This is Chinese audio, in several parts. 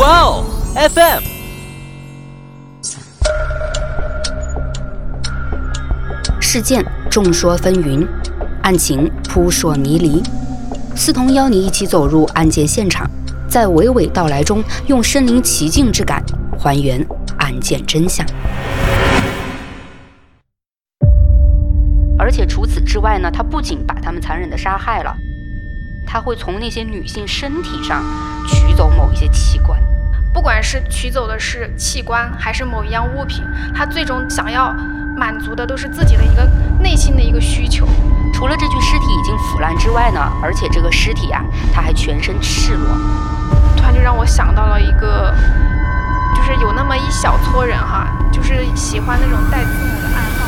哇哦，FM。事件众说纷纭，案情扑朔迷离。思彤邀你一起走入案件现场，在娓娓道来中，用身临其境之感还原案件真相。而且除此之外呢，他不仅把他们残忍的杀害了，他会从那些女性身体上取走某一些器官。不管是取走的是器官，还是某一样物品，他最终想要满足的都是自己的一个内心的一个需求。除了这具尸体已经腐烂之外呢，而且这个尸体啊，他还全身赤裸。突然就让我想到了一个，就是有那么一小撮人哈，就是喜欢那种带字母的爱好。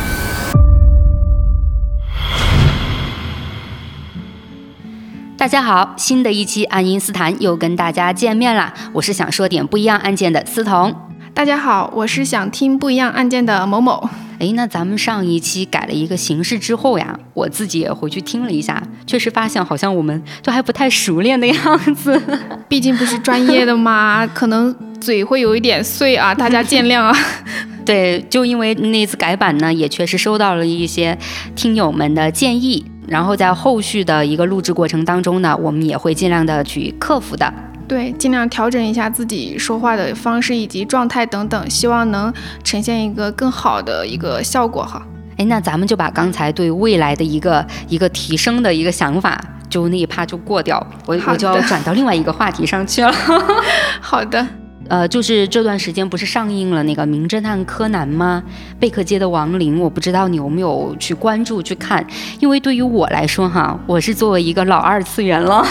大家好，新的一期爱因斯坦又跟大家见面啦！我是想说点不一样案件的思彤。大家好，我是想听不一样案件的某某。哎，那咱们上一期改了一个形式之后呀，我自己也回去听了一下，确实发现好像我们都还不太熟练的样子。毕竟不是专业的嘛，可能嘴会有一点碎啊，大家见谅啊。对，就因为那次改版呢，也确实收到了一些听友们的建议。然后在后续的一个录制过程当中呢，我们也会尽量的去克服的。对，尽量调整一下自己说话的方式以及状态等等，希望能呈现一个更好的一个效果哈。哎，那咱们就把刚才对未来的一个一个提升的一个想法，就那一趴就过掉，我我就要转到另外一个话题上去了。好的。呃，就是这段时间不是上映了那个《名侦探柯南》吗？贝克街的亡灵，我不知道你有没有去关注去看，因为对于我来说哈，我是作为一个老二次元了，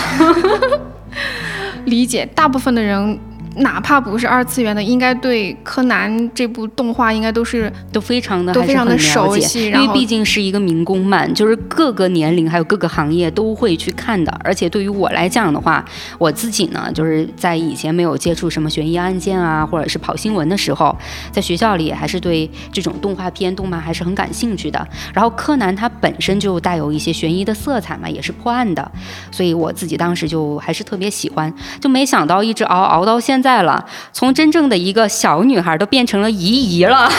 理解大部分的人。哪怕不是二次元的，应该对柯南这部动画应该都是都非常的都非常的熟悉，因为毕竟是一个民工漫，就是各个年龄还有各个行业都会去看的。而且对于我来讲的话，我自己呢，就是在以前没有接触什么悬疑案件啊，或者是跑新闻的时候，在学校里还是对这种动画片、动漫还是很感兴趣的。然后柯南它本身就带有一些悬疑的色彩嘛，也是破案的，所以我自己当时就还是特别喜欢，就没想到一直熬熬到现。在了，从真正的一个小女孩都变成了姨姨了，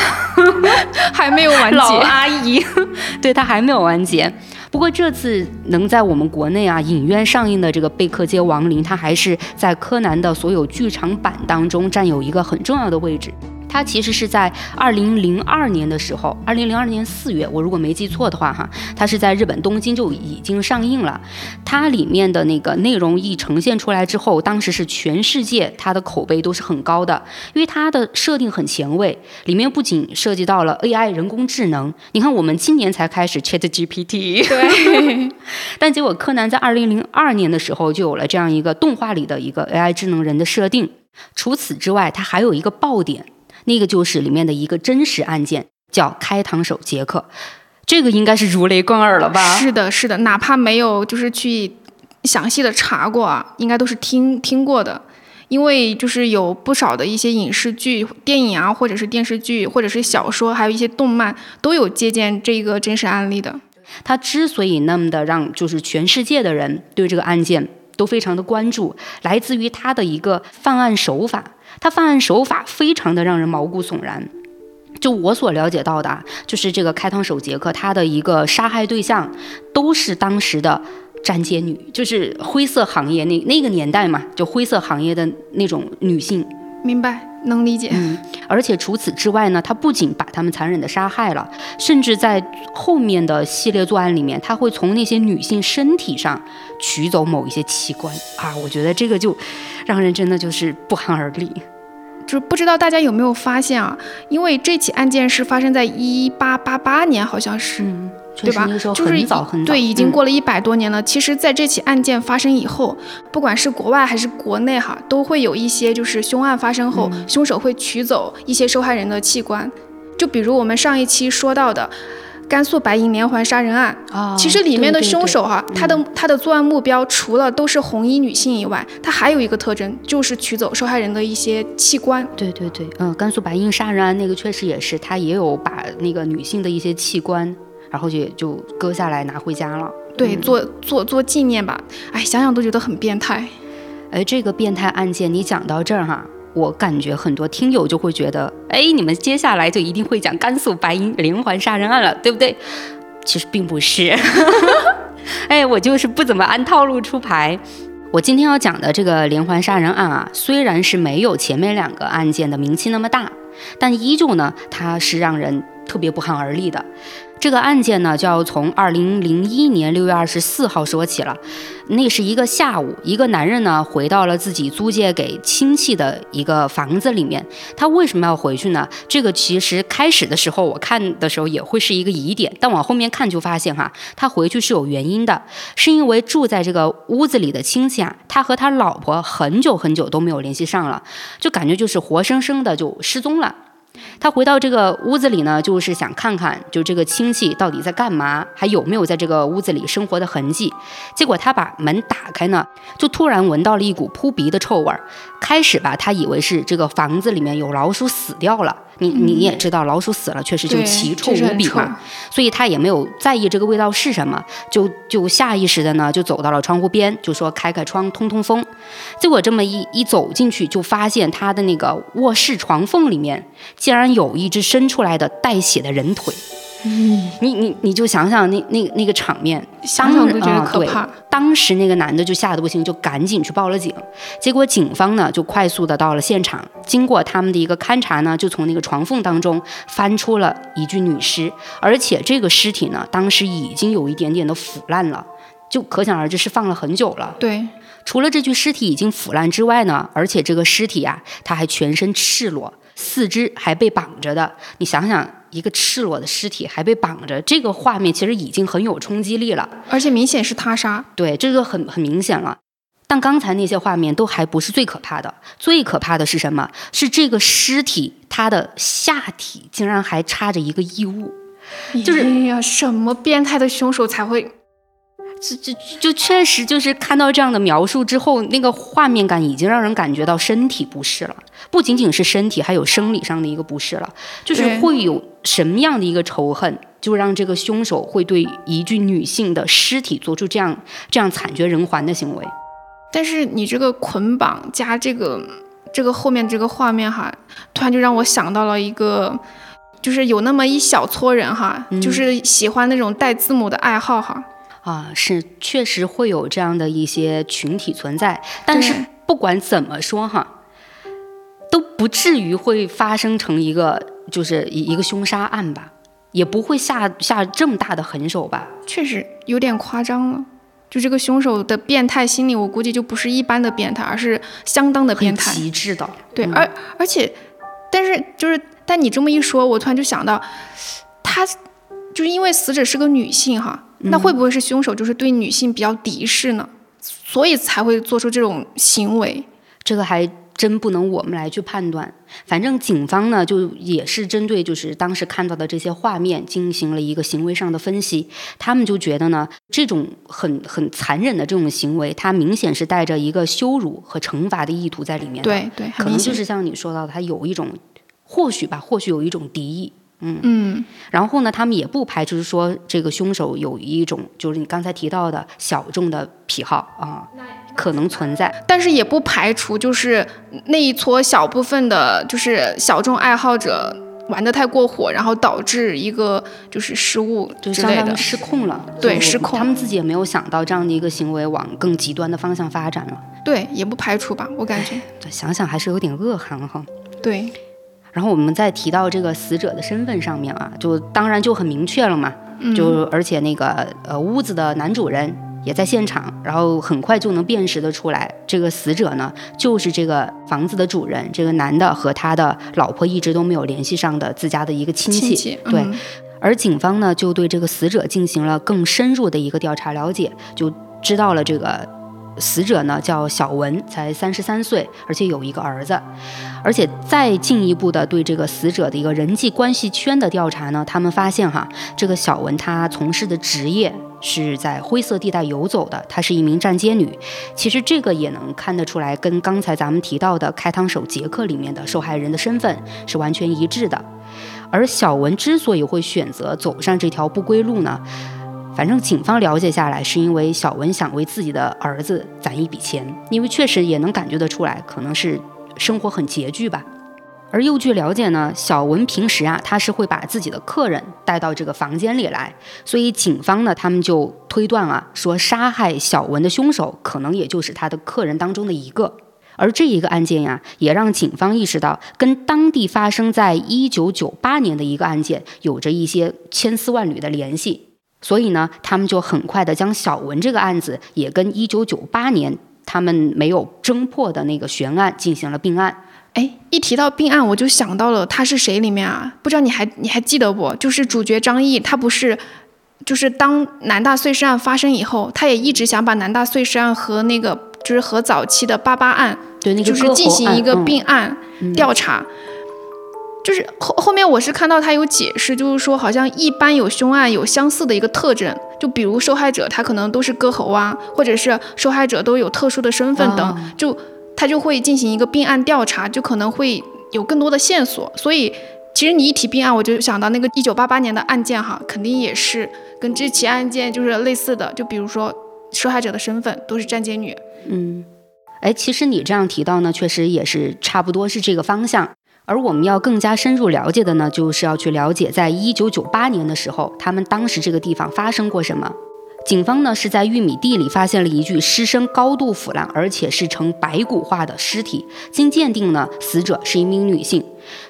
还没有完结。老阿姨，对她还没有完结。不过这次能在我们国内啊影院上映的这个《贝克街亡灵》，它还是在柯南的所有剧场版当中占有一个很重要的位置。它其实是在二零零二年的时候，二零零二年四月，我如果没记错的话，哈，它是在日本东京就已经上映了。它里面的那个内容一呈现出来之后，当时是全世界它的口碑都是很高的，因为它的设定很前卫，里面不仅涉及到了 AI 人工智能，你看我们今年才开始 ChatGPT，对，但结果柯南在二零零二年的时候就有了这样一个动画里的一个 AI 智能人的设定。除此之外，它还有一个爆点。那个就是里面的一个真实案件，叫开膛手杰克，这个应该是如雷贯耳了吧？是的，是的，哪怕没有就是去详细的查过啊，应该都是听听过的，因为就是有不少的一些影视剧、电影啊，或者是电视剧，或者是小说，还有一些动漫都有借鉴这个真实案例的。他之所以那么的让就是全世界的人对这个案件都非常的关注，来自于他的一个犯案手法。他犯案手法非常的让人毛骨悚然，就我所了解到的，就是这个开膛手杰克，他的一个杀害对象都是当时的站街女，就是灰色行业那那个年代嘛，就灰色行业的那种女性。明白，能理解。嗯，而且除此之外呢，他不仅把他们残忍的杀害了，甚至在后面的系列作案里面，他会从那些女性身体上取走某一些器官啊，我觉得这个就让人真的就是不寒而栗。就是不知道大家有没有发现啊？因为这起案件是发生在一八八八年，好像是，对吧？就是很早很早，对，已经过了一百多年了。其实，在这起案件发生以后，不管是国外还是国内，哈，都会有一些就是凶案发生后，凶手会取走一些受害人的器官。就比如我们上一期说到的。甘肃白银连环杀人案啊，其实里面的凶手哈，他的他的作案目标除了都是红衣女性以外，他还有一个特征，就是取走受害人的一些器官。对对对，嗯，甘肃白银杀人案那个确实也是，他也有把那个女性的一些器官，然后就就割下来拿回家了。对，做做做纪念吧。哎，想想都觉得很变态。哎，这个变态案件你讲到这儿哈。我感觉很多听友就会觉得，哎，你们接下来就一定会讲甘肃白银连环杀人案了，对不对？其实并不是，哎，我就是不怎么按套路出牌。我今天要讲的这个连环杀人案啊，虽然是没有前面两个案件的名气那么大，但依旧呢，它是让人特别不寒而栗的。这个案件呢，就要从二零零一年六月二十四号说起了。那是一个下午，一个男人呢回到了自己租借给亲戚的一个房子里面。他为什么要回去呢？这个其实开始的时候我看的时候也会是一个疑点，但往后面看就发现哈，他回去是有原因的，是因为住在这个屋子里的亲戚啊，他和他老婆很久很久都没有联系上了，就感觉就是活生生的就失踪了。他回到这个屋子里呢，就是想看看，就这个亲戚到底在干嘛，还有没有在这个屋子里生活的痕迹。结果他把门打开呢，就突然闻到了一股扑鼻的臭味儿。开始吧，他以为是这个房子里面有老鼠死掉了。你你也知道，老鼠死了确实就奇臭无比嘛，所以他也没有在意这个味道是什么，就就下意识的呢，就走到了窗户边，就说开开窗通通风。结果这么一一走进去，就发现他的那个卧室床缝里面竟然有一只伸出来的带血的人腿。嗯，你你你就想想那那那个场面，想想都觉得可怕。当时那个男的就吓得不行，就赶紧去报了警。结果警方呢就快速的到了现场，经过他们的一个勘查呢，就从那个床缝当中翻出了一具女尸，而且这个尸体呢当时已经有一点点的腐烂了，就可想而知是放了很久了。对，除了这具尸体已经腐烂之外呢，而且这个尸体啊，他还全身赤裸，四肢还被绑着的。你想想。一个赤裸的尸体还被绑着，这个画面其实已经很有冲击力了，而且明显是他杀。对，这个很很明显了。但刚才那些画面都还不是最可怕的，最可怕的是什么？是这个尸体，它的下体竟然还插着一个异物，就是哎呀，什么变态的凶手才会？就就就确实就是看到这样的描述之后，那个画面感已经让人感觉到身体不适了，不仅仅是身体，还有生理上的一个不适了。就是会有什么样的一个仇恨，就让这个凶手会对一具女性的尸体做出这样这样惨绝人寰的行为？但是你这个捆绑加这个这个后面这个画面哈，突然就让我想到了一个，就是有那么一小撮人哈，就是喜欢那种带字母的爱好哈。啊，是确实会有这样的一些群体存在，但是不管怎么说哈，都不至于会发生成一个就是一一个凶杀案吧，也不会下下这么大的狠手吧。确实有点夸张了，就这个凶手的变态心理，我估计就不是一般的变态，而是相当的变态，极致的。对，而而且，但是就是，但你这么一说，我突然就想到，他就是因为死者是个女性哈。那会不会是凶手就是对女性比较敌视呢？所以才会做出这种行为？这个还真不能我们来去判断。反正警方呢，就也是针对就是当时看到的这些画面进行了一个行为上的分析。他们就觉得呢，这种很很残忍的这种行为，它明显是带着一个羞辱和惩罚的意图在里面。对对，可能就是像你说到的，他有一种或许吧，或许有一种敌意。嗯。嗯，然后呢，他们也不排除说这个凶手有一种就是你刚才提到的小众的癖好啊，可能存在，但是也不排除就是那一撮小部分的，就是小众爱好者玩的太过火，然后导致一个就是失误就相当于失控了，对，失控，他们自己也没有想到这样的一个行为往更极端的方向发展了，对，也不排除吧，我感觉，想想还是有点恶寒哈，对。然后我们再提到这个死者的身份上面啊，就当然就很明确了嘛，就而且那个呃屋子的男主人也在现场，然后很快就能辨识得出来，这个死者呢就是这个房子的主人，这个男的和他的老婆一直都没有联系上的自家的一个亲戚，对，而警方呢就对这个死者进行了更深入的一个调查了解，就知道了这个。死者呢叫小文，才三十三岁，而且有一个儿子。而且再进一步的对这个死者的一个人际关系圈的调查呢，他们发现哈，这个小文他从事的职业是在灰色地带游走的，她是一名站街女。其实这个也能看得出来，跟刚才咱们提到的开膛手杰克里面的受害人的身份是完全一致的。而小文之所以会选择走上这条不归路呢？反正警方了解下来，是因为小文想为自己的儿子攒一笔钱，因为确实也能感觉得出来，可能是生活很拮据吧。而又据了解呢，小文平时啊，他是会把自己的客人带到这个房间里来，所以警方呢，他们就推断啊，说杀害小文的凶手可能也就是他的客人当中的一个。而这一个案件呀，也让警方意识到，跟当地发生在一九九八年的一个案件有着一些千丝万缕的联系。所以呢，他们就很快的将小文这个案子也跟一九九八年他们没有侦破的那个悬案进行了并案。哎，一提到并案，我就想到了他是谁里面啊？不知道你还你还记得不？就是主角张译，他不是，就是当南大碎尸案发生以后，他也一直想把南大碎尸案和那个就是和早期的八八案，对那个就是进行一个并案调查。就是后后面我是看到他有解释，就是说好像一般有凶案有相似的一个特征，就比如受害者他可能都是割喉啊，或者是受害者都有特殊的身份等，就。他就会进行一个并案调查，就可能会有更多的线索。所以，其实你一提并案，我就想到那个一九八八年的案件哈，肯定也是跟这起案件就是类似的。就比如说，受害者的身份都是站街女。嗯，哎，其实你这样提到呢，确实也是差不多是这个方向。而我们要更加深入了解的呢，就是要去了解在一九九八年的时候，他们当时这个地方发生过什么。警方呢是在玉米地里发现了一具尸身高度腐烂，而且是呈白骨化的尸体。经鉴定呢，死者是一名女性。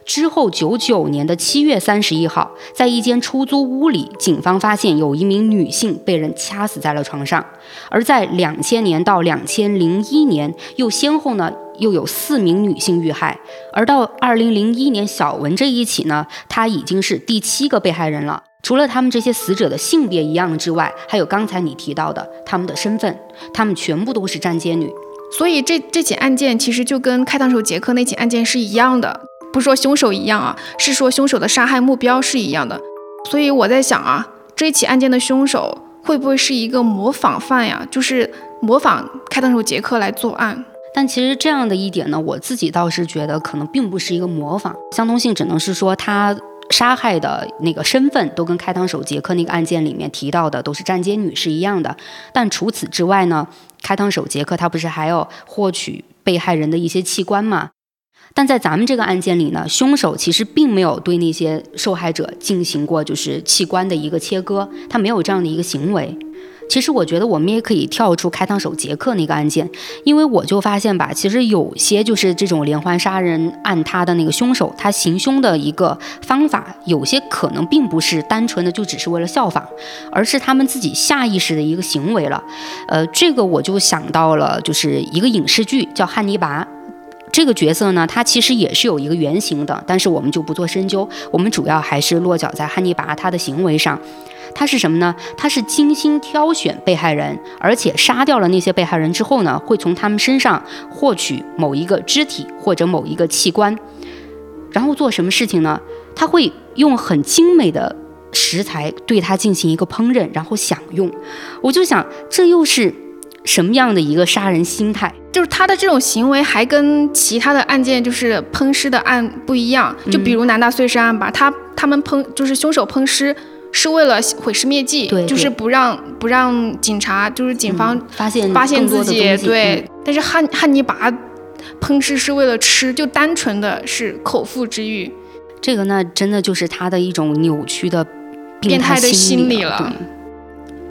之后，九九年的七月三十一号，在一间出租屋里，警方发现有一名女性被人掐死在了床上。而在两千年到两千零一年，又先后呢又有四名女性遇害。而到二零零一年小文这一起呢，她已经是第七个被害人了。除了他们这些死者的性别一样之外，还有刚才你提到的他们的身份，他们全部都是站街女。所以这这起案件其实就跟开膛手杰克那起案件是一样的，不是说凶手一样啊，是说凶手的杀害目标是一样的。所以我在想啊，这起案件的凶手会不会是一个模仿犯呀？就是模仿开膛手杰克来作案。但其实这样的一点呢，我自己倒是觉得可能并不是一个模仿，相同性只能是说他。杀害的那个身份都跟开膛手杰克那个案件里面提到的都是站街女是一样的，但除此之外呢，开膛手杰克他不是还要获取被害人的一些器官吗？但在咱们这个案件里呢，凶手其实并没有对那些受害者进行过就是器官的一个切割，他没有这样的一个行为。其实我觉得我们也可以跳出开膛手杰克那个案件，因为我就发现吧，其实有些就是这种连环杀人案，他的那个凶手他行凶的一个方法，有些可能并不是单纯的就只是为了效仿，而是他们自己下意识的一个行为了。呃，这个我就想到了，就是一个影视剧叫《汉尼拔》，这个角色呢，他其实也是有一个原型的，但是我们就不做深究，我们主要还是落脚在汉尼拔他的行为上。他是什么呢？他是精心挑选被害人，而且杀掉了那些被害人之后呢，会从他们身上获取某一个肢体或者某一个器官，然后做什么事情呢？他会用很精美的食材对他进行一个烹饪，然后享用。我就想，这又是什么样的一个杀人心态？就是他的这种行为还跟其他的案件，就是烹尸的案不一样。就比如南大碎尸案吧，他他们烹就是凶手烹尸。是为了毁尸灭迹，就是不让不让警察，就是警方发现发现自己对。但是汉汉尼拔烹尸是为了吃，就单纯的是口腹之欲。这个呢，真的就是他的一种扭曲的变态的心理了。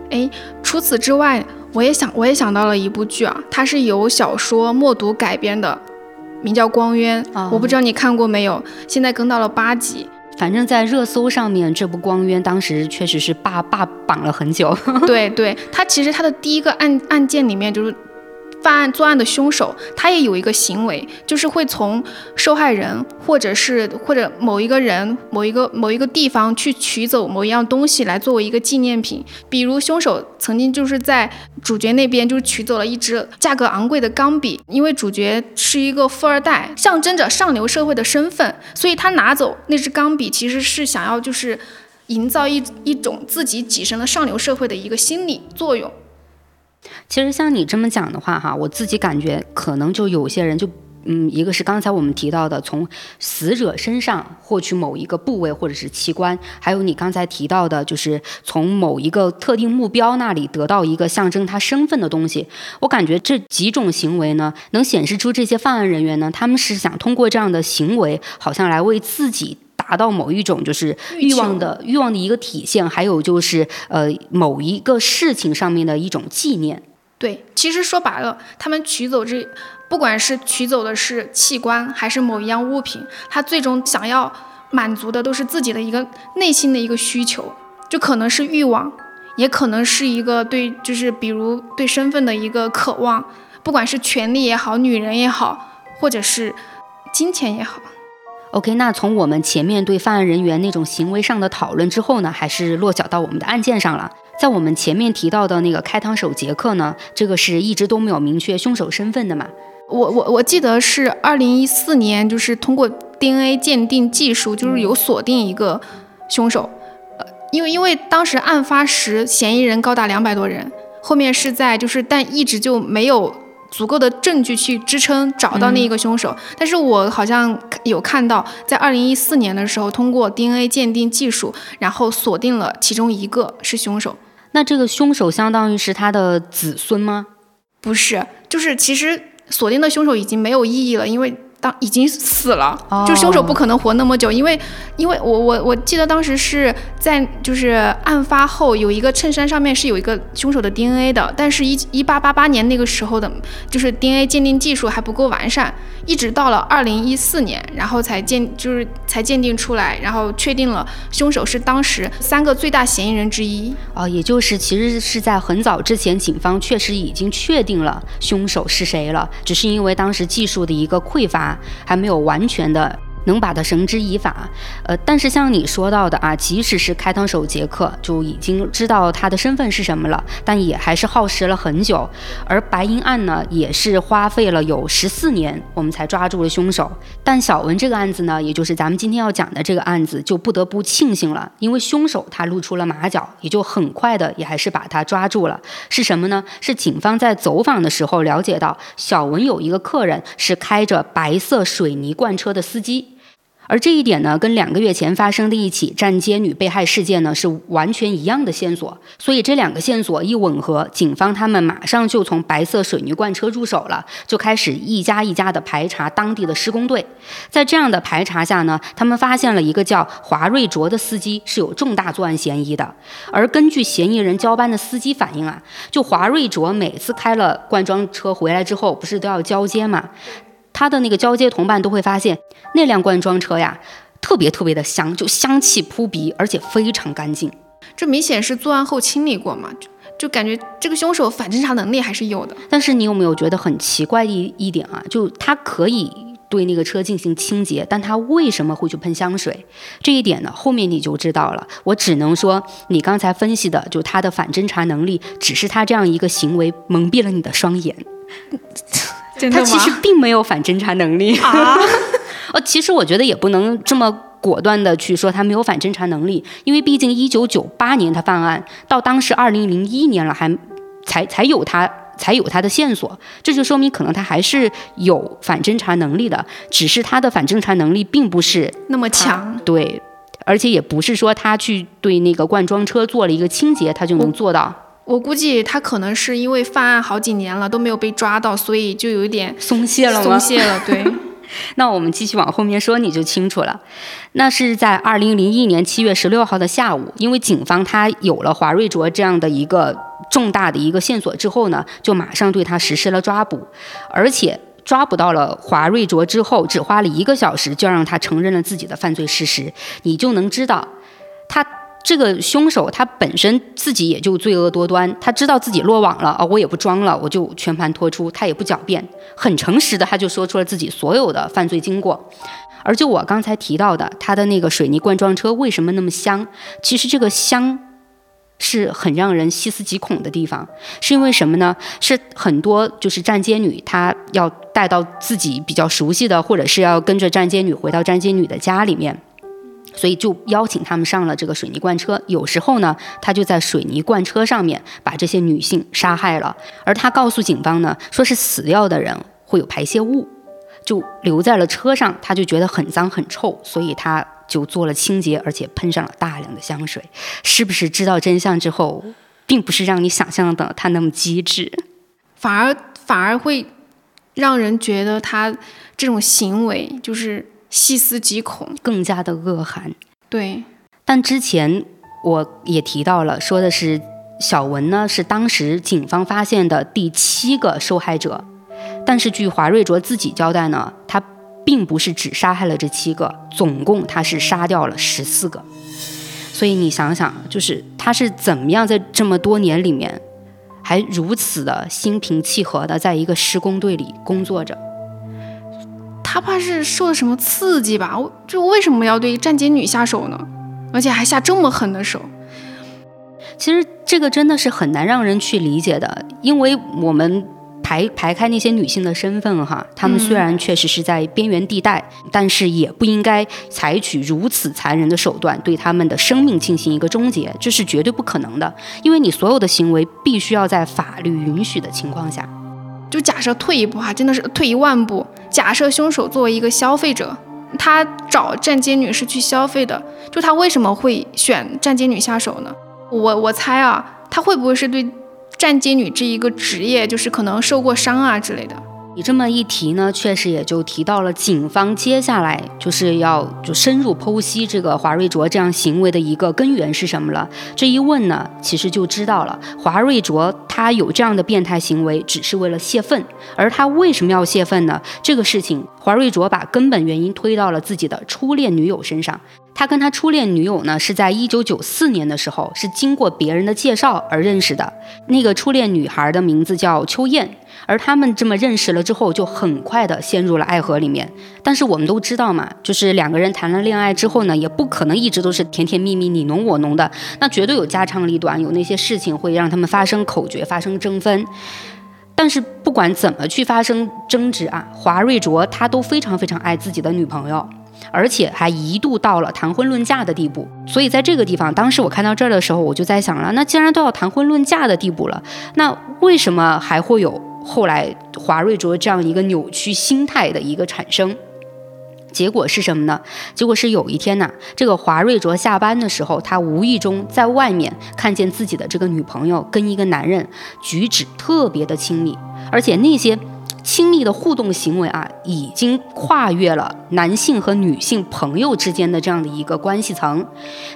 哎，除此之外，我也想我也想到了一部剧啊，它是由小说默读改编的，名叫《光渊》，我不知道你看过没有，现在更到了八集。反正，在热搜上面，这部《光渊》当时确实是霸霸榜了很久。对，对，他其实他的第一个案案件里面就是。犯案作案的凶手，他也有一个行为，就是会从受害人或者是或者某一个人、某一个某一个地方去取走某一样东西来作为一个纪念品。比如凶手曾经就是在主角那边就是取走了一支价格昂贵的钢笔，因为主角是一个富二代，象征着上流社会的身份，所以他拿走那支钢笔其实是想要就是营造一一种自己跻身了上流社会的一个心理作用。其实像你这么讲的话，哈，我自己感觉可能就有些人就嗯，一个是刚才我们提到的从死者身上获取某一个部位或者是器官，还有你刚才提到的，就是从某一个特定目标那里得到一个象征他身份的东西。我感觉这几种行为呢，能显示出这些犯案人员呢，他们是想通过这样的行为，好像来为自己达到某一种就是欲望的欲望的一个体现，还有就是呃某一个事情上面的一种纪念。对，其实说白了，他们取走这。不管是取走的是器官还是某一样物品，他最终想要满足的都是自己的一个内心的一个需求，就可能是欲望，也可能是一个对，就是比如对身份的一个渴望，不管是权力也好，女人也好，或者是金钱也好。OK，那从我们前面对犯案人员那种行为上的讨论之后呢，还是落脚到我们的案件上了。在我们前面提到的那个开膛手杰克呢，这个是一直都没有明确凶手身份的嘛。我我我记得是二零一四年，就是通过 DNA 鉴定技术，就是有锁定一个凶手。呃，因为因为当时案发时嫌疑人高达两百多人，后面是在就是但一直就没有足够的证据去支撑找到那一个凶手。但是我好像有看到，在二零一四年的时候，通过 DNA 鉴定技术，然后锁定了其中一个是凶手。那这个凶手相当于是他的子孙吗？不是，就是其实。锁定的凶手已经没有意义了，因为。当已经死了，就凶手不可能活那么久，因为，因为我我我记得当时是在就是案发后有一个衬衫上面是有一个凶手的 DNA 的，但是，一一八八八年那个时候的，就是 DNA 鉴定技术还不够完善，一直到了二零一四年，然后才鉴就是才鉴定出来，然后确定了凶手是当时三个最大嫌疑人之一。哦，也就是其实是在很早之前，警方确实已经确定了凶手是谁了，只是因为当时技术的一个匮乏。还没有完全的。能把他绳之以法，呃，但是像你说到的啊，即使是开膛手杰克就已经知道他的身份是什么了，但也还是耗时了很久。而白银案呢，也是花费了有十四年，我们才抓住了凶手。但小文这个案子呢，也就是咱们今天要讲的这个案子，就不得不庆幸了，因为凶手他露出了马脚，也就很快的也还是把他抓住了。是什么呢？是警方在走访的时候了解到，小文有一个客人是开着白色水泥罐车的司机。而这一点呢，跟两个月前发生的一起站街女被害事件呢是完全一样的线索，所以这两个线索一吻合，警方他们马上就从白色水泥罐车入手了，就开始一家一家的排查当地的施工队。在这样的排查下呢，他们发现了一个叫华瑞卓的司机是有重大作案嫌疑的。而根据嫌疑人交班的司机反映啊，就华瑞卓每次开了罐装车回来之后，不是都要交接嘛？他的那个交接同伴都会发现，那辆罐装车呀，特别特别的香，就香气扑鼻，而且非常干净。这明显是作案后清理过嘛？就就感觉这个凶手反侦查能力还是有的。但是你有没有觉得很奇怪一一点啊？就他可以对那个车进行清洁，但他为什么会去喷香水？这一点呢，后面你就知道了。我只能说，你刚才分析的，就他的反侦查能力，只是他这样一个行为蒙蔽了你的双眼。他其实并没有反侦查能力啊！呃，其实我觉得也不能这么果断的去说他没有反侦查能力，因为毕竟一九九八年他犯案，到当时二零零一年了，还才才有他才有他的线索，这就说明可能他还是有反侦查能力的，只是他的反侦查能力并不是那么强，对，而且也不是说他去对那个罐装车做了一个清洁，他就能做到。我估计他可能是因为犯案好几年了都没有被抓到，所以就有一点松懈了松懈了，对。那我们继续往后面说，你就清楚了。那是在二零零一年七月十六号的下午，因为警方他有了华瑞卓这样的一个重大的一个线索之后呢，就马上对他实施了抓捕，而且抓捕到了华瑞卓之后，只花了一个小时就让他承认了自己的犯罪事实，你就能知道他。这个凶手他本身自己也就罪恶多端，他知道自己落网了啊，我也不装了，我就全盘托出，他也不狡辩，很诚实的，他就说出了自己所有的犯罪经过。而就我刚才提到的，他的那个水泥罐装车为什么那么香？其实这个香是很让人细思极恐的地方，是因为什么呢？是很多就是站街女，她要带到自己比较熟悉的，或者是要跟着站街女回到站街女的家里面。所以就邀请他们上了这个水泥罐车。有时候呢，他就在水泥罐车上面把这些女性杀害了。而他告诉警方呢，说是死掉的人会有排泄物，就留在了车上，他就觉得很脏很臭，所以他就做了清洁，而且喷上了大量的香水。是不是知道真相之后，并不是让你想象的他那么机智，反而反而会让人觉得他这种行为就是细思极恐，更加的恶寒。对，但之前我也提到了，说的是小文呢是当时警方发现的第七个受害者。但是据华瑞卓自己交代呢，他并不是只杀害了这七个，总共他是杀掉了十四个。所以你想想，就是他是怎么样在这么多年里面，还如此的心平气和的在一个施工队里工作着？他怕是受了什么刺激吧？就为什么要对站街女下手呢？而且还下这么狠的手？其实这个真的是很难让人去理解的，因为我们。排排开那些女性的身份哈，她们虽然确实是在边缘地带，但是也不应该采取如此残忍的手段对她们的生命进行一个终结，这是绝对不可能的。因为你所有的行为必须要在法律允许的情况下。就假设退一步哈，真的是退一万步，假设凶手作为一个消费者，他找站街女是去消费的，就他为什么会选站街女下手呢？我我猜啊，他会不会是对？站街女这一个职业，就是可能受过伤啊之类的。你这么一提呢，确实也就提到了警方接下来就是要就深入剖析这个华瑞卓这样行为的一个根源是什么了。这一问呢，其实就知道了，华瑞卓他有这样的变态行为，只是为了泄愤。而他为什么要泄愤呢？这个事情，华瑞卓把根本原因推到了自己的初恋女友身上。他跟他初恋女友呢，是在一九九四年的时候，是经过别人的介绍而认识的。那个初恋女孩的名字叫秋燕，而他们这么认识了之后，就很快的陷入了爱河里面。但是我们都知道嘛，就是两个人谈了恋爱之后呢，也不可能一直都是甜甜蜜蜜、你侬我侬的，那绝对有家长里短，有那些事情会让他们发生口角、发生争分。但是不管怎么去发生争执啊，华瑞卓他都非常非常爱自己的女朋友。而且还一度到了谈婚论嫁的地步，所以在这个地方，当时我看到这儿的时候，我就在想了，那既然都要谈婚论嫁的地步了，那为什么还会有后来华瑞卓这样一个扭曲心态的一个产生？结果是什么呢？结果是有一天呢，这个华瑞卓下班的时候，他无意中在外面看见自己的这个女朋友跟一个男人举止特别的亲密，而且那些。亲密的互动行为啊，已经跨越了男性和女性朋友之间的这样的一个关系层。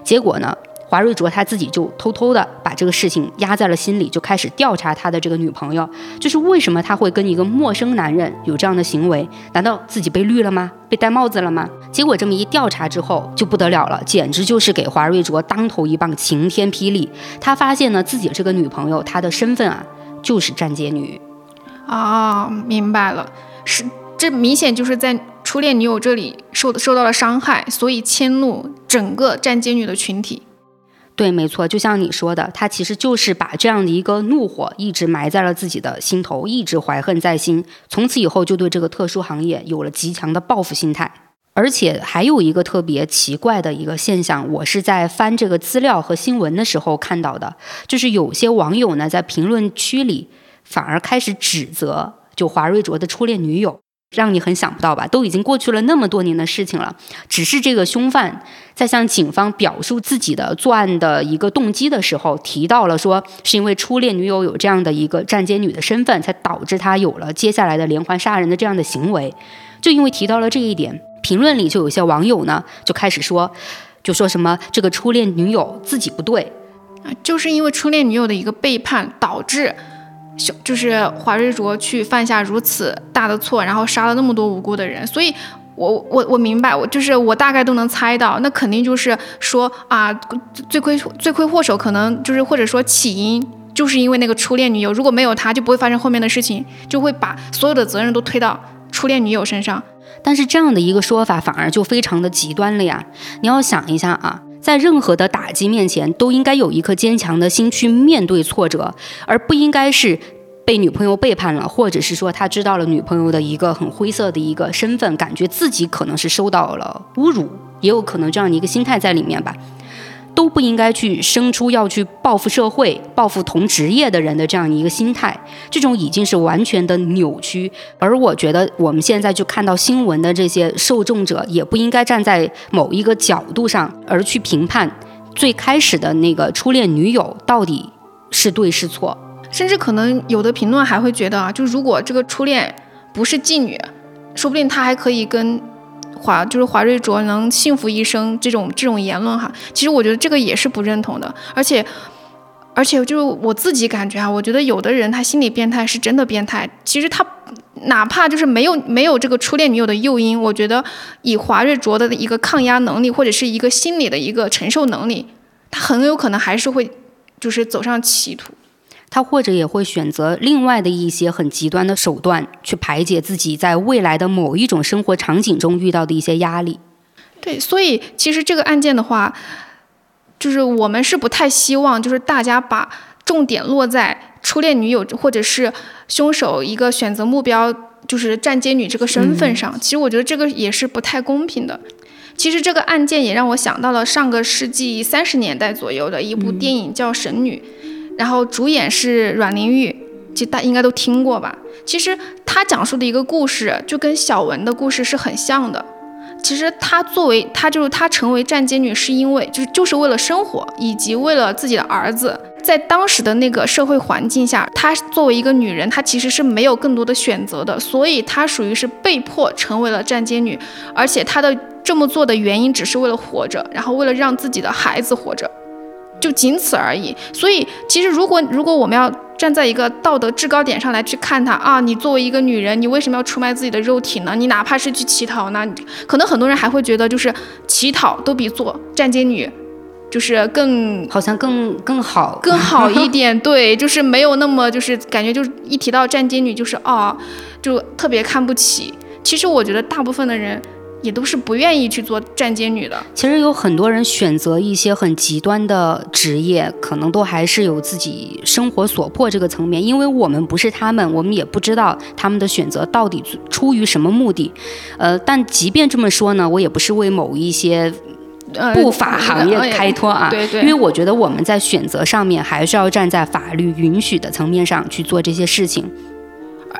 结果呢，华瑞卓他自己就偷偷的把这个事情压在了心里，就开始调查他的这个女朋友，就是为什么他会跟一个陌生男人有这样的行为？难道自己被绿了吗？被戴帽子了吗？结果这么一调查之后就不得了了，简直就是给华瑞卓当头一棒，晴天霹雳。他发现呢，自己这个女朋友她的身份啊，就是站街女。啊，明白了，是这明显就是在初恋女友这里受受到了伤害，所以迁怒整个站街女的群体。对，没错，就像你说的，他其实就是把这样的一个怒火一直埋在了自己的心头，一直怀恨在心，从此以后就对这个特殊行业有了极强的报复心态。而且还有一个特别奇怪的一个现象，我是在翻这个资料和新闻的时候看到的，就是有些网友呢在评论区里。反而开始指责，就华瑞卓的初恋女友，让你很想不到吧？都已经过去了那么多年的事情了，只是这个凶犯在向警方表述自己的作案的一个动机的时候，提到了说，是因为初恋女友有这样的一个站街女的身份，才导致他有了接下来的连环杀人的这样的行为。就因为提到了这一点，评论里就有些网友呢就开始说，就说什么这个初恋女友自己不对啊，就是因为初恋女友的一个背叛导致。就是华瑞卓去犯下如此大的错，然后杀了那么多无辜的人，所以，我我我明白，我就是我大概都能猜到，那肯定就是说啊，罪魁罪魁祸首可能就是或者说起因就是因为那个初恋女友，如果没有他，就不会发生后面的事情，就会把所有的责任都推到初恋女友身上。但是这样的一个说法反而就非常的极端了呀！你要想一下啊，在任何的打击面前，都应该有一颗坚强的心去面对挫折，而不应该是被女朋友背叛了，或者是说他知道了女朋友的一个很灰色的一个身份，感觉自己可能是受到了侮辱，也有可能这样的一个心态在里面吧。都不应该去生出要去报复社会、报复同职业的人的这样一个心态，这种已经是完全的扭曲。而我觉得我们现在就看到新闻的这些受众者，也不应该站在某一个角度上而去评判最开始的那个初恋女友到底是对是错。甚至可能有的评论还会觉得啊，就如果这个初恋不是妓女，说不定他还可以跟。华就是华瑞卓能幸福一生这种这种言论哈，其实我觉得这个也是不认同的，而且而且就是我自己感觉啊，我觉得有的人他心理变态是真的变态，其实他哪怕就是没有没有这个初恋女友的诱因，我觉得以华瑞卓的一个抗压能力或者是一个心理的一个承受能力，他很有可能还是会就是走上歧途。他或者也会选择另外的一些很极端的手段去排解自己在未来的某一种生活场景中遇到的一些压力。对，所以其实这个案件的话，就是我们是不太希望，就是大家把重点落在初恋女友或者是凶手一个选择目标就是站街女这个身份上。其实我觉得这个也是不太公平的。其实这个案件也让我想到了上个世纪三十年代左右的一部电影，叫《神女》。然后主演是阮玲玉，就大应该都听过吧？其实她讲述的一个故事就跟小文的故事是很像的。其实她作为她就是她成为站街女，是因为就是就是为了生活，以及为了自己的儿子。在当时的那个社会环境下，她作为一个女人，她其实是没有更多的选择的，所以她属于是被迫成为了站街女。而且她的这么做的原因只是为了活着，然后为了让自己的孩子活着。就仅此而已。所以，其实如果如果我们要站在一个道德制高点上来去看他啊，你作为一个女人，你为什么要出卖自己的肉体呢？你哪怕是去乞讨呢？可能很多人还会觉得，就是乞讨都比做站街女，就是更好像更更好更好一点。对，就是没有那么就是感觉就是一提到站街女就是啊，就特别看不起。其实我觉得大部分的人。也都是不愿意去做站街女的。其实有很多人选择一些很极端的职业，可能都还是有自己生活所迫这个层面。因为我们不是他们，我们也不知道他们的选择到底出于什么目的。呃，但即便这么说呢，我也不是为某一些不法行业开脱啊。对对。因为我觉得我们在选择上面还是要站在法律允许的层面上去做这些事情。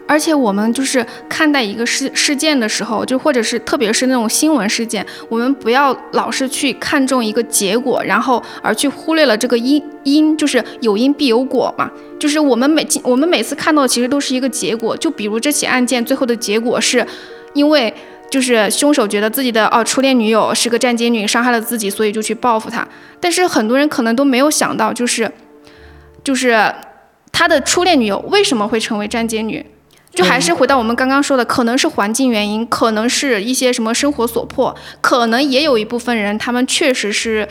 而且我们就是看待一个事事件的时候，就或者是特别是那种新闻事件，我们不要老是去看重一个结果，然后而去忽略了这个因因，就是有因必有果嘛。就是我们每我们每次看到其实都是一个结果。就比如这起案件最后的结果是，因为就是凶手觉得自己的哦初恋女友是个站街女，伤害了自己，所以就去报复她。但是很多人可能都没有想到，就是就是他的初恋女友为什么会成为站街女？就还是回到我们刚刚说的，可能是环境原因，可能是一些什么生活所迫，可能也有一部分人，他们确实是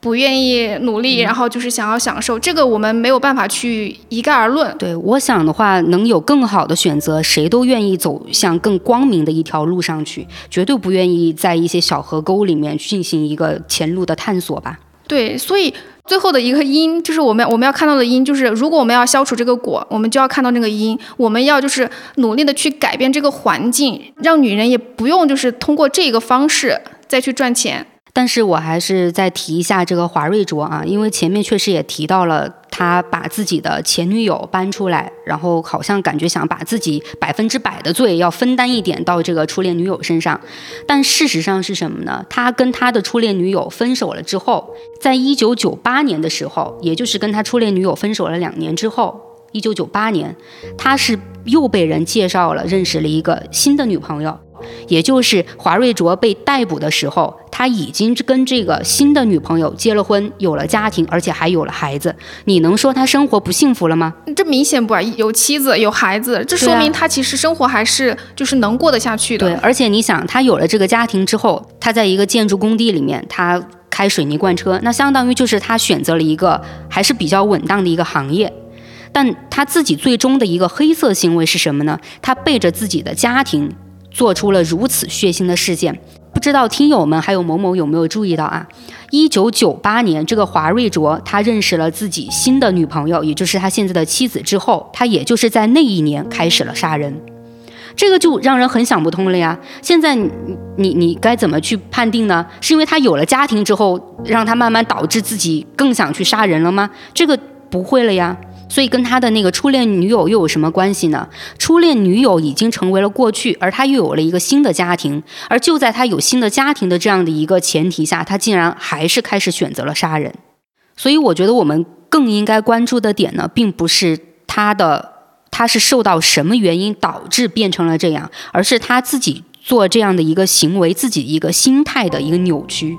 不愿意努力，然后就是想要享受。这个我们没有办法去一概而论。对，我想的话，能有更好的选择，谁都愿意走向更光明的一条路上去，绝对不愿意在一些小河沟里面进行一个前路的探索吧。对，所以。最后的一个因，就是我们我们要看到的因，就是如果我们要消除这个果，我们就要看到那个因。我们要就是努力的去改变这个环境，让女人也不用就是通过这个方式再去赚钱。但是我还是再提一下这个华瑞卓啊，因为前面确实也提到了他把自己的前女友搬出来，然后好像感觉想把自己百分之百的罪要分担一点到这个初恋女友身上。但事实上是什么呢？他跟他的初恋女友分手了之后，在一九九八年的时候，也就是跟他初恋女友分手了两年之后，一九九八年，他是又被人介绍了认识了一个新的女朋友。也就是华瑞卓被逮捕的时候，他已经跟这个新的女朋友结了婚，有了家庭，而且还有了孩子。你能说他生活不幸福了吗？这明显不啊，有妻子有孩子，这说明他其实生活还是就是能过得下去的。对，而且你想，他有了这个家庭之后，他在一个建筑工地里面，他开水泥罐车，那相当于就是他选择了一个还是比较稳当的一个行业。但他自己最终的一个黑色行为是什么呢？他背着自己的家庭。做出了如此血腥的事件，不知道听友们还有某某有没有注意到啊？一九九八年，这个华瑞卓他认识了自己新的女朋友，也就是他现在的妻子之后，他也就是在那一年开始了杀人。这个就让人很想不通了呀。现在你你你该怎么去判定呢？是因为他有了家庭之后，让他慢慢导致自己更想去杀人了吗？这个不会了呀。所以跟他的那个初恋女友又有什么关系呢？初恋女友已经成为了过去，而他又有了一个新的家庭。而就在他有新的家庭的这样的一个前提下，他竟然还是开始选择了杀人。所以我觉得我们更应该关注的点呢，并不是他的他是受到什么原因导致变成了这样，而是他自己做这样的一个行为，自己一个心态的一个扭曲。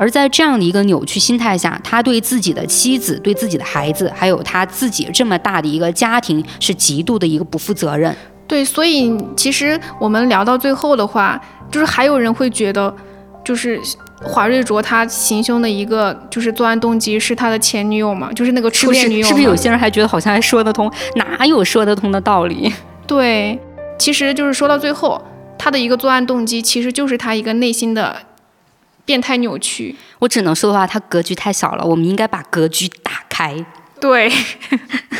而在这样的一个扭曲心态下，他对自己的妻子、对自己的孩子，还有他自己这么大的一个家庭，是极度的一个不负责任。对，所以其实我们聊到最后的话，就是还有人会觉得，就是华瑞卓他行凶的一个就是作案动机是他的前女友嘛，就是那个初恋女友。是不是有些人还觉得好像还说得通？哪有说得通的道理？对，其实就是说到最后，他的一个作案动机其实就是他一个内心的。变态扭曲，我只能说的话，他格局太小了。我们应该把格局打开。对，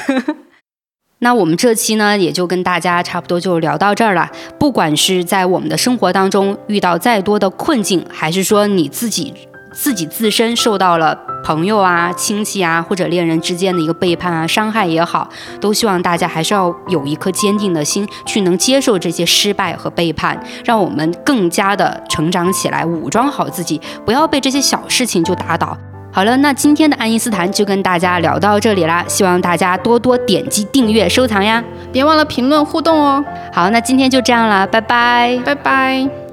那我们这期呢，也就跟大家差不多就聊到这儿了。不管是在我们的生活当中遇到再多的困境，还是说你自己。自己自身受到了朋友啊、亲戚啊或者恋人之间的一个背叛啊、伤害也好，都希望大家还是要有一颗坚定的心，去能接受这些失败和背叛，让我们更加的成长起来，武装好自己，不要被这些小事情就打倒。好了，那今天的爱因斯坦就跟大家聊到这里啦，希望大家多多点击订阅、收藏呀，别忘了评论互动哦。好，那今天就这样了，拜拜，拜拜。